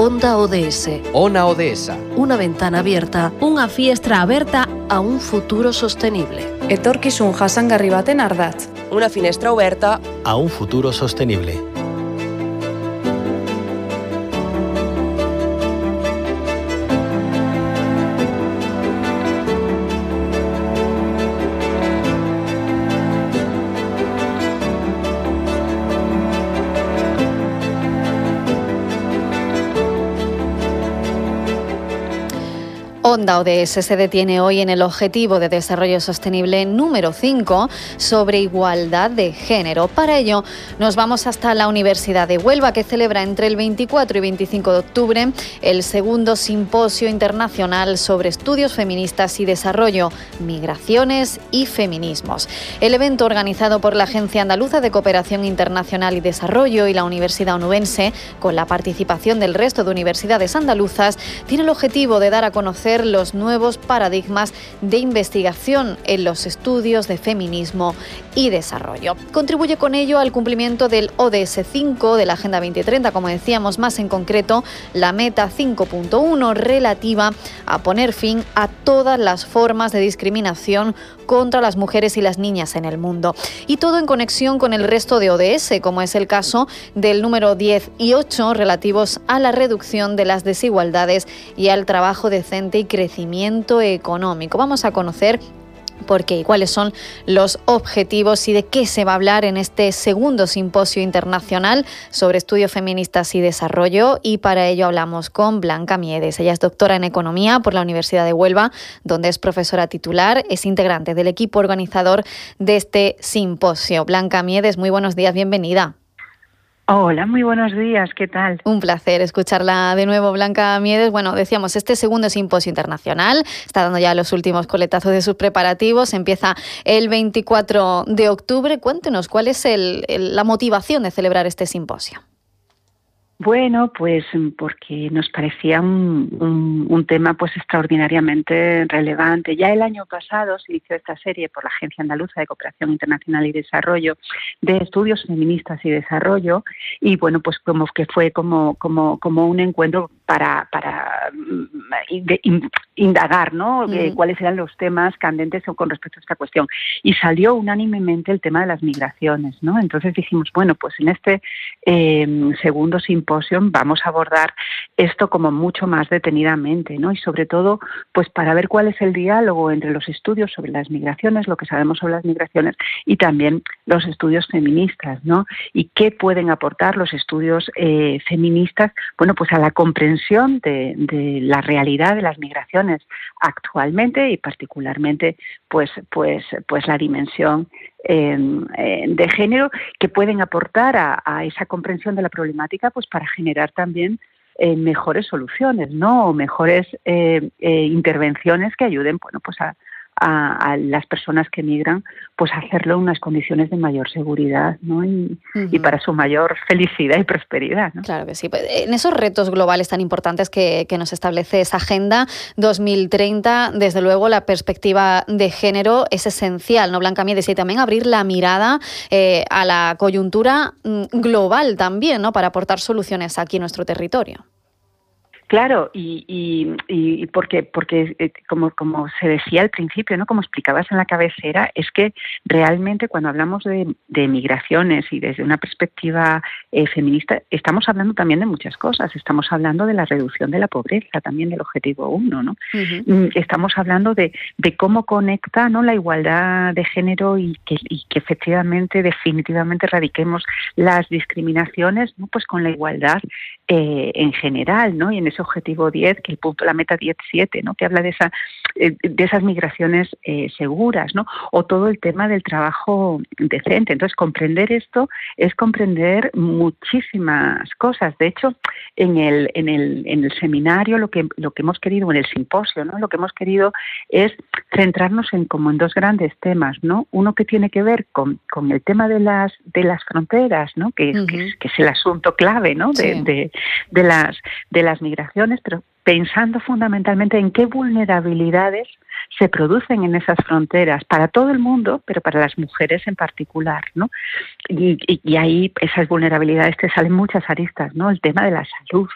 Onda ODS. Ona ODS. Una ventana abierta. Una fiestra abierta a un futuro sostenible. Etorkizun jasangarri baten ardatz. Una finestra oberta a un futuro sostenible. Onda ODS se detiene hoy en el Objetivo de Desarrollo Sostenible número 5 sobre igualdad de género. Para ello, nos vamos hasta la Universidad de Huelva, que celebra entre el 24 y 25 de octubre el segundo simposio internacional sobre estudios feministas y desarrollo, migraciones y feminismos. El evento organizado por la Agencia Andaluza de Cooperación Internacional y Desarrollo y la Universidad Onubense, con la participación del resto de universidades andaluzas, tiene el objetivo de dar a conocer los nuevos paradigmas de investigación en los estudios de feminismo y desarrollo. Contribuye con ello al cumplimiento del ODS 5 de la Agenda 2030, como decíamos, más en concreto la meta 5.1 relativa a poner fin a todas las formas de discriminación contra las mujeres y las niñas en el mundo. Y todo en conexión con el resto de ODS, como es el caso del número 10 y 8 relativos a la reducción de las desigualdades y al trabajo decente y crecimiento económico. Vamos a conocer por qué y cuáles son los objetivos y de qué se va a hablar en este segundo simposio internacional sobre estudios feministas y desarrollo. Y para ello hablamos con Blanca Miedes. Ella es doctora en Economía por la Universidad de Huelva, donde es profesora titular, es integrante del equipo organizador de este simposio. Blanca Miedes, muy buenos días, bienvenida. Hola, muy buenos días, ¿qué tal? Un placer escucharla de nuevo, Blanca Miedes. Bueno, decíamos, este segundo simposio internacional está dando ya los últimos coletazos de sus preparativos, empieza el 24 de octubre. Cuéntenos, ¿cuál es la motivación de celebrar este simposio? Bueno, pues porque nos parecía un, tema pues extraordinariamente relevante. Ya el año pasado se inició esta serie por la Agencia Andaluza de Cooperación Internacional y Desarrollo de Estudios Feministas y Desarrollo y bueno, pues como que fue como, como, como un encuentro para, para mm, indagar ¿no? Mm. cuáles eran los temas candentes con respecto a esta cuestión. Y salió unánimemente el tema de las migraciones. ¿no? Entonces dijimos, bueno, pues en este eh, segundo simposio vamos a abordar esto como mucho más detenidamente, ¿no? Y sobre todo, pues para ver cuál es el diálogo entre los estudios sobre las migraciones, lo que sabemos sobre las migraciones y también los estudios feministas, ¿no? Y qué pueden aportar los estudios eh, feministas, bueno, pues a la comprensión de, la realidad de las migraciones actualmente y particularmente, pues, pues, pues la dimensión eh, de género que pueden aportar a, esa comprensión de la problemática pues para generar también eh, mejores soluciones no o mejores eh, intervenciones que ayuden bueno pues a, a, las personas que migran, pues hacerlo en unas condiciones de mayor seguridad ¿no? y, para su mayor felicidad y prosperidad. Claro que sí. Pues, en esos retos globales tan importantes que, nos establece esa Agenda 2030, desde luego la perspectiva de género es esencial, ¿no, Blanca Miedes? Y también abrir la mirada eh, a la coyuntura mm, global también, ¿no? Para aportar soluciones aquí en nuestro territorio. Claro, y, y, porque, porque eh, como, como se decía al principio, ¿no? como explicabas en la cabecera, es que realmente cuando hablamos de, de migraciones y desde una perspectiva eh, feminista, estamos hablando también de muchas cosas. Estamos hablando de la reducción de la pobreza, también del objetivo 1. ¿no? Mm, estamos hablando de, de, cómo conecta ¿no? la igualdad de género y que, y que efectivamente, definitivamente, radiquemos las discriminaciones ¿no? pues con la igualdad eh, en general. ¿no? Y en ese objetivo 10, que el punto, la meta 17, ¿no? que habla de, esa, eh, de esas migraciones eh, seguras, ¿no? o todo el tema del trabajo decente. Entonces, comprender esto es comprender muchísimas cosas. De hecho, en el, en el, en el seminario lo que, lo que hemos querido, en el simposio, ¿no? lo que hemos querido es centrarnos en como en dos grandes temas, ¿no? Uno que tiene que ver con, con el tema de las, de las fronteras, ¿no? Que, que, es el asunto clave, ¿no? De, de, de, las, de las migraciones, pero pensando fundamentalmente en qué vulnerabilidades se producen en esas fronteras para todo el mundo, pero para las mujeres en particular, ¿no? Y, y, ahí esas vulnerabilidades te salen muchas aristas, ¿no? El tema de la salud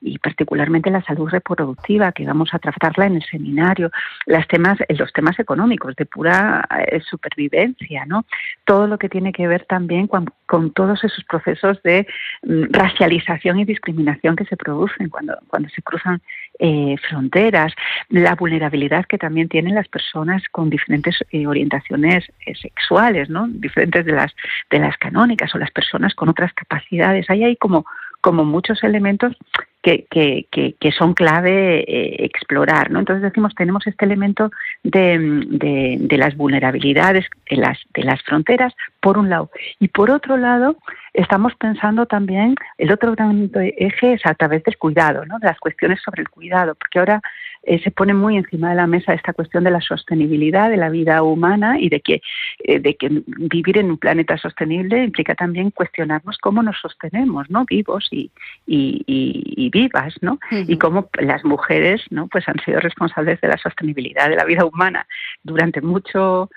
y particularmente la salud reproductiva, que vamos a tratarla en el seminario, las temas, los temas económicos de pura eh, supervivencia, ¿no? Todo lo que tiene que ver también con, con todos esos procesos de mm, racialización y discriminación que se producen cuando, cuando se cruzan eh, fronteras, la vulnerabilidad que también tienen las personas con diferentes eh, orientaciones eh, sexuales, ¿no? diferentes de las de las canónicas o las personas con otras capacidades. Ahí hay como como muchos elementos que, que, son clave eh, explorar. ¿no? Entonces decimos, tenemos este elemento de, de, de, las vulnerabilidades de las, de las fronteras, por un lado. Y por otro lado, estamos pensando también, el otro gran eje es a través del cuidado, ¿no? de las cuestiones sobre el cuidado, porque ahora eh, se pone muy encima de la mesa esta cuestión de la sostenibilidad de la vida humana y de que, eh, de que vivir en un planeta sostenible implica también cuestionarnos cómo nos sostenemos, ¿no? Vivos y, y, y, vivas, ¿no? Y cómo las mujeres, ¿no? Pues han sido responsables de la sostenibilidad de la vida humana durante mucho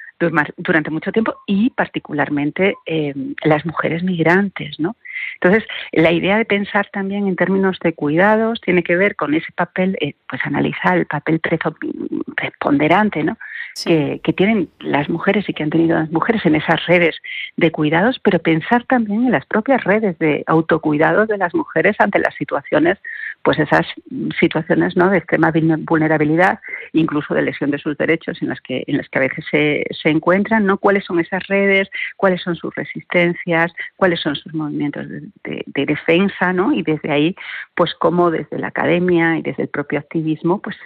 durante mucho tiempo y particularmente eh, las mujeres migrantes, ¿no? Entonces, la idea de pensar también en términos de cuidados tiene que ver con ese papel, eh, pues analizar el papel preponderante, ¿no? Que, que, tienen las mujeres y que han tenido las mujeres en esas redes de cuidados, pero pensar también en las propias redes de autocuidado de las mujeres ante las situaciones pues esas situaciones ¿no? de extrema vulnerabilidad, incluso de lesión de sus derechos en las que, en las que a veces se, se encuentran, ¿no? cuáles son esas redes, cuáles son sus resistencias, cuáles son sus movimientos de, de, defensa, ¿no? y desde ahí, pues cómo desde la academia y desde el propio activismo, pues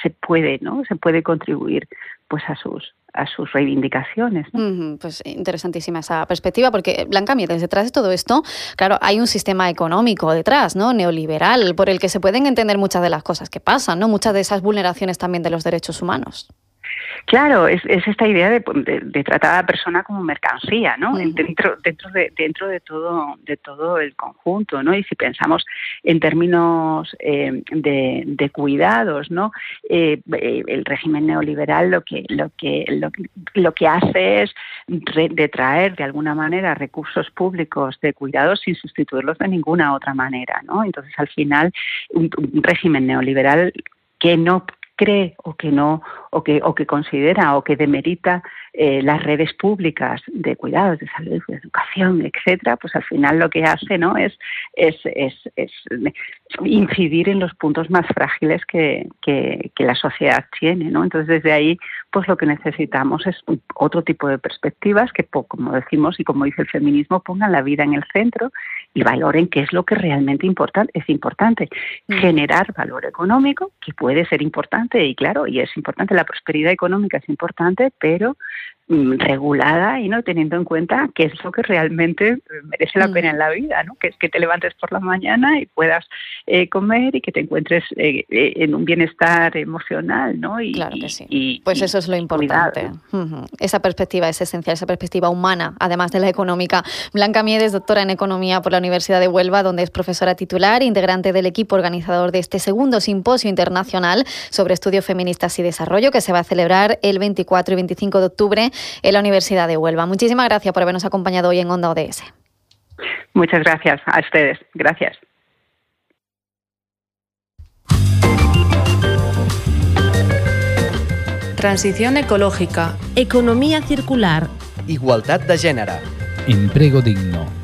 se puede, ¿no? se puede contribuir pues a sus a sus reivindicaciones. pues interesantísima esa perspectiva, porque Blanca Miedes, detrás de todo esto, claro, hay un sistema económico detrás, ¿no? Neoliberal, por el que se pueden entender muchas de las cosas que pasan, ¿no? Muchas de esas vulneraciones también de los derechos humanos. Claro, es, es esta idea de, de, tratar a la persona como mercancía, ¿no? Dentro, dentro de, dentro de todo, de todo el conjunto, ¿no? Y si pensamos en términos eh, de, de, cuidados, ¿no? Eh, eh, el régimen neoliberal lo que, lo que, lo, lo que hace es de traer de alguna manera recursos públicos de cuidados sin sustituirlos de ninguna otra manera, ¿no? Entonces al final un, un régimen neoliberal que no cree o que no o que o que considera o que demerita eh, las redes públicas de cuidados de salud de educación etcétera pues al final lo que hace no es es, es, incidir en los puntos más frágiles que, que, que, la sociedad tiene no entonces desde ahí pues lo que necesitamos es otro tipo de perspectivas que como decimos y como dice el feminismo pongan la vida en el centro y valoren qué es lo que realmente importan, es importante. Mm. Generar valor económico, que puede ser importante, y claro, y es importante, la prosperidad económica es importante, pero Mm, regulada y no teniendo en cuenta qué es lo que realmente merece la pena mm. en la vida, ¿no? Que es que te levantes por la mañana y puedas eh, comer y que te encuentres eh, eh, en un bienestar emocional, ¿no? Y, claro que sí. pues eso es lo importante. Esa perspectiva es esencial, esa perspectiva humana, además de la económica. Blanca Miedes, doctora en economía por la Universidad de Huelva, donde es profesora titular, integrante del equipo organizador de este segundo simposio internacional sobre estudios feministas y desarrollo que se va a celebrar el 24 y 25 de octubre en la Universidad de Huelva. Muchísimas gracias por habernos acompañado hoy en Onda ODS. Muchas gracias a ustedes. Gracias. Transición ecológica. Economía circular. Igualdad de género. Empleo digno.